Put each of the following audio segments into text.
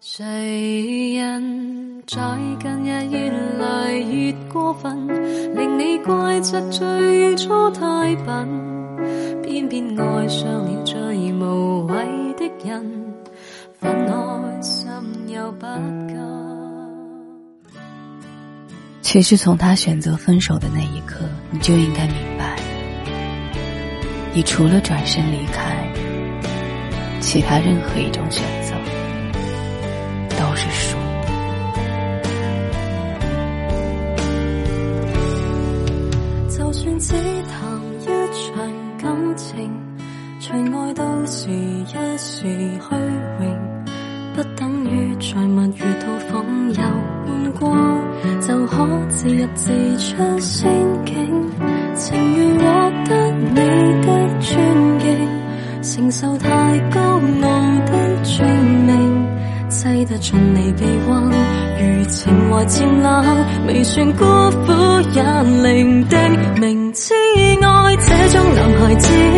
谁人在近日越来越过分，令你怪责最初太笨，偏偏爱上了最无谓的人，分开心又不甘，其实从他选择分手的那一刻，你就应该明白，你除了转身离开，其他任何一种选择。是一时虚荣，不等于在蜜月套房游半过，就可自入自出仙境。情愿获得你的尊敬，承受太高傲的罪名，挤得尽你臂弯。如情怀渐冷，未算孤苦也伶仃。明知爱这种男孩子。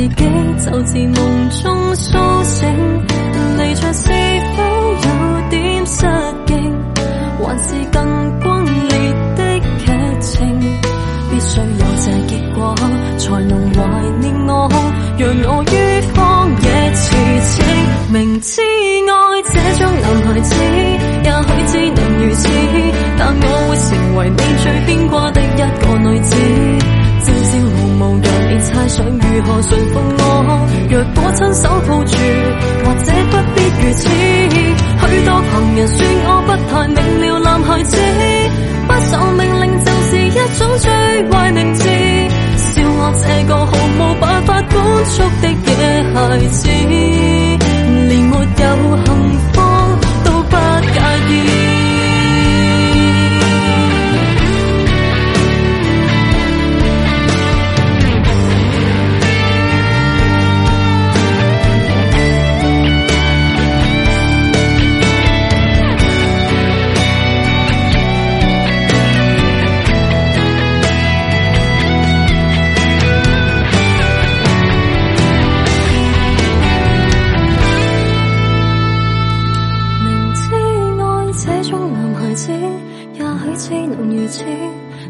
自己就自梦中苏醒，离场是否有点失敬，还是更轰烈的剧情？必须有这结果，才能怀念我，让我于荒野驰骋。明知爱这种男孩子，也许只能如此，但我会成为你最牵挂的一个。想如何馴服我？若果亲手抱住，或者不。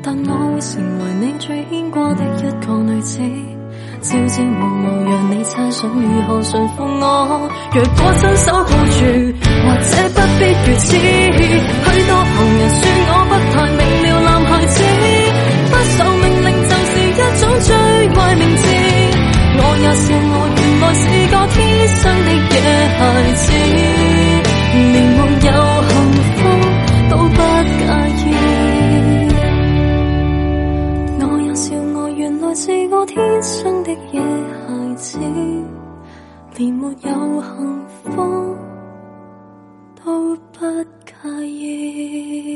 但我会成为你最牵挂的一个女子，朝朝暮暮让你猜想如何驯服我。若果亲手抱住，或者不必如此。天生的野孩子，连没有幸福都不介意。